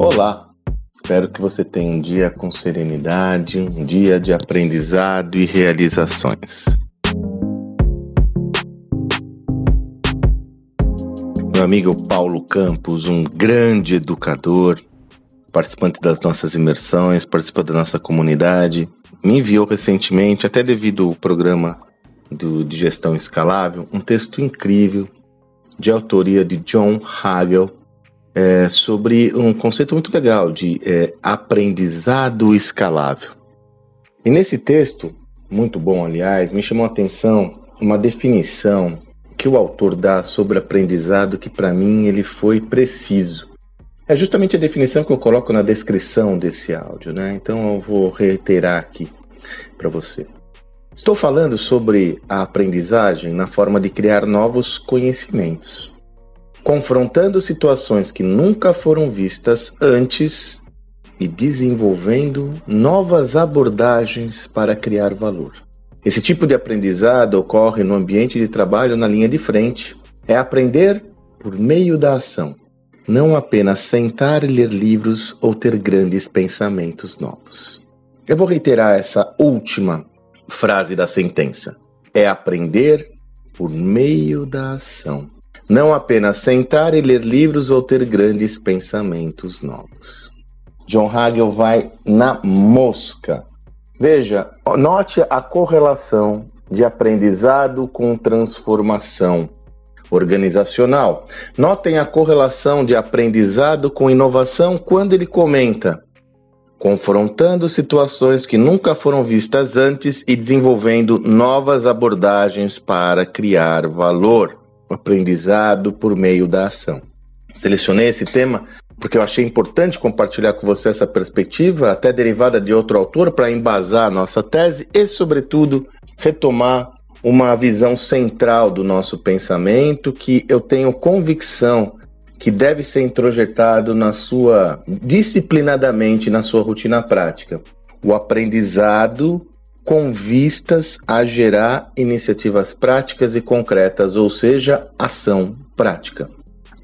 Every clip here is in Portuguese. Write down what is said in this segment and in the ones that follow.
Olá, espero que você tenha um dia com serenidade, um dia de aprendizado e realizações. Meu amigo Paulo Campos, um grande educador, participante das nossas imersões, participa da nossa comunidade, me enviou recentemente, até devido ao programa do, de gestão escalável, um texto incrível de autoria de John Hagel é, sobre um conceito muito legal de é, aprendizado escalável. E nesse texto, muito bom aliás, me chamou a atenção uma definição que o autor dá sobre aprendizado que para mim ele foi preciso. É justamente a definição que eu coloco na descrição desse áudio, né? Então eu vou reiterar aqui para você. Estou falando sobre a aprendizagem na forma de criar novos conhecimentos, confrontando situações que nunca foram vistas antes e desenvolvendo novas abordagens para criar valor. Esse tipo de aprendizado ocorre no ambiente de trabalho na linha de frente. É aprender por meio da ação, não apenas sentar e ler livros ou ter grandes pensamentos novos. Eu vou reiterar essa última frase da sentença. É aprender por meio da ação. Não apenas sentar e ler livros ou ter grandes pensamentos novos. John Hagel vai na mosca. Veja, note a correlação de aprendizado com transformação organizacional. Notem a correlação de aprendizado com inovação quando ele comenta confrontando situações que nunca foram vistas antes e desenvolvendo novas abordagens para criar valor, aprendizado por meio da ação. Selecionei esse tema porque eu achei importante compartilhar com você essa perspectiva, até derivada de outro autor, para embasar a nossa tese e, sobretudo, retomar uma visão central do nosso pensamento que eu tenho convicção que deve ser introjetado na sua disciplinadamente na sua rotina prática. O aprendizado com vistas a gerar iniciativas práticas e concretas, ou seja, ação prática.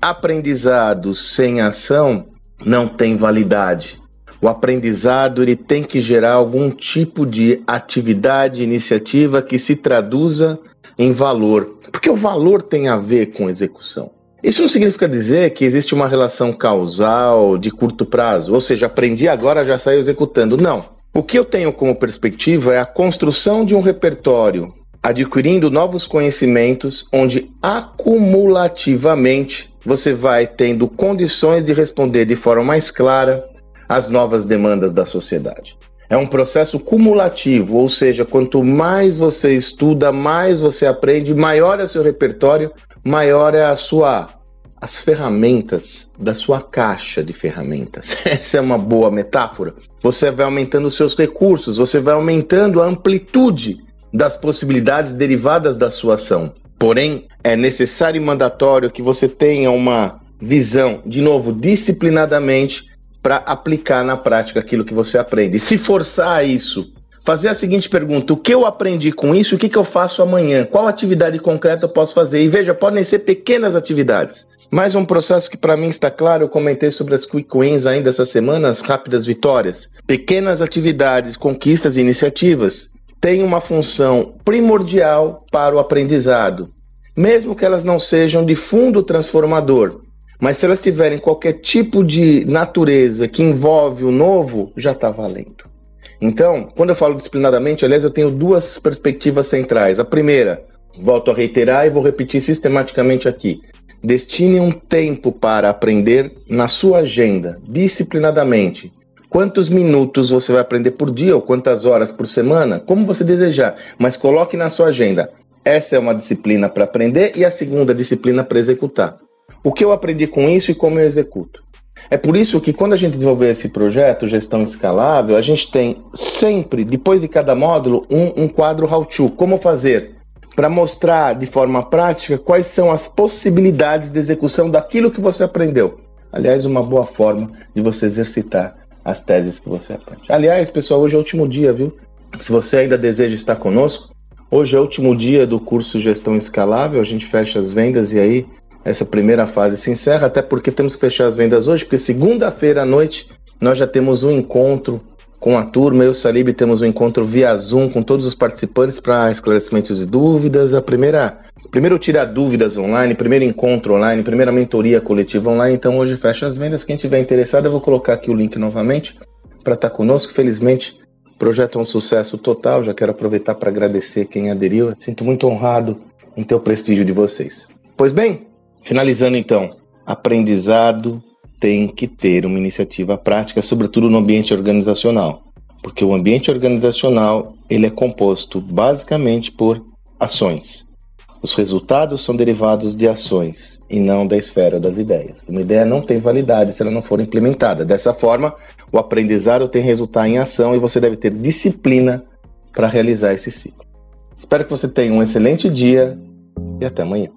Aprendizado sem ação não tem validade. O aprendizado ele tem que gerar algum tipo de atividade, iniciativa que se traduza em valor, porque o valor tem a ver com execução. Isso não significa dizer que existe uma relação causal de curto prazo, ou seja, aprendi agora já saio executando. Não. O que eu tenho como perspectiva é a construção de um repertório, adquirindo novos conhecimentos, onde acumulativamente você vai tendo condições de responder de forma mais clara às novas demandas da sociedade. É um processo cumulativo, ou seja, quanto mais você estuda, mais você aprende, maior é o seu repertório, maior é a sua as ferramentas da sua caixa de ferramentas. Essa é uma boa metáfora. Você vai aumentando os seus recursos, você vai aumentando a amplitude das possibilidades derivadas da sua ação. Porém, é necessário e mandatório que você tenha uma visão, de novo, disciplinadamente, para aplicar na prática aquilo que você aprende. Se forçar isso fazer a seguinte pergunta: o que eu aprendi com isso? O que, que eu faço amanhã? Qual atividade concreta eu posso fazer? E veja, podem ser pequenas atividades. Mais um processo que para mim está claro, eu comentei sobre as quick wins ainda essa semana, as rápidas vitórias. Pequenas atividades, conquistas e iniciativas têm uma função primordial para o aprendizado, mesmo que elas não sejam de fundo transformador. Mas se elas tiverem qualquer tipo de natureza que envolve o novo, já está valendo. Então, quando eu falo disciplinadamente, aliás, eu tenho duas perspectivas centrais. A primeira, volto a reiterar e vou repetir sistematicamente aqui. Destine um tempo para aprender na sua agenda, disciplinadamente. Quantos minutos você vai aprender por dia ou quantas horas por semana? Como você desejar, mas coloque na sua agenda. Essa é uma disciplina para aprender e a segunda disciplina para executar. O que eu aprendi com isso e como eu executo? É por isso que quando a gente desenvolver esse projeto, gestão escalável, a gente tem sempre, depois de cada módulo, um, um quadro how-to, como fazer, para mostrar de forma prática quais são as possibilidades de execução daquilo que você aprendeu. Aliás, uma boa forma de você exercitar as teses que você aprende. Aliás, pessoal, hoje é o último dia, viu? Se você ainda deseja estar conosco, hoje é o último dia do curso Gestão Escalável, a gente fecha as vendas e aí essa primeira fase se encerra, até porque temos que fechar as vendas hoje, porque segunda-feira à noite nós já temos um encontro com a turma. Eu e o Salib temos um encontro via Zoom com todos os participantes para esclarecimentos e dúvidas. A primeira, primeiro tirar dúvidas online, primeiro encontro online, primeira mentoria coletiva online. Então hoje fecha as vendas. Quem tiver interessado, eu vou colocar aqui o link novamente para estar tá conosco. Felizmente, o projeto é um sucesso total. Já quero aproveitar para agradecer quem aderiu. Sinto muito honrado em ter o prestígio de vocês. Pois bem, finalizando então, aprendizado tem que ter uma iniciativa prática, sobretudo no ambiente organizacional, porque o ambiente organizacional ele é composto basicamente por ações. Os resultados são derivados de ações e não da esfera das ideias. Uma ideia não tem validade se ela não for implementada. Dessa forma, o aprendizado tem resultado em ação e você deve ter disciplina para realizar esse ciclo. Espero que você tenha um excelente dia e até amanhã.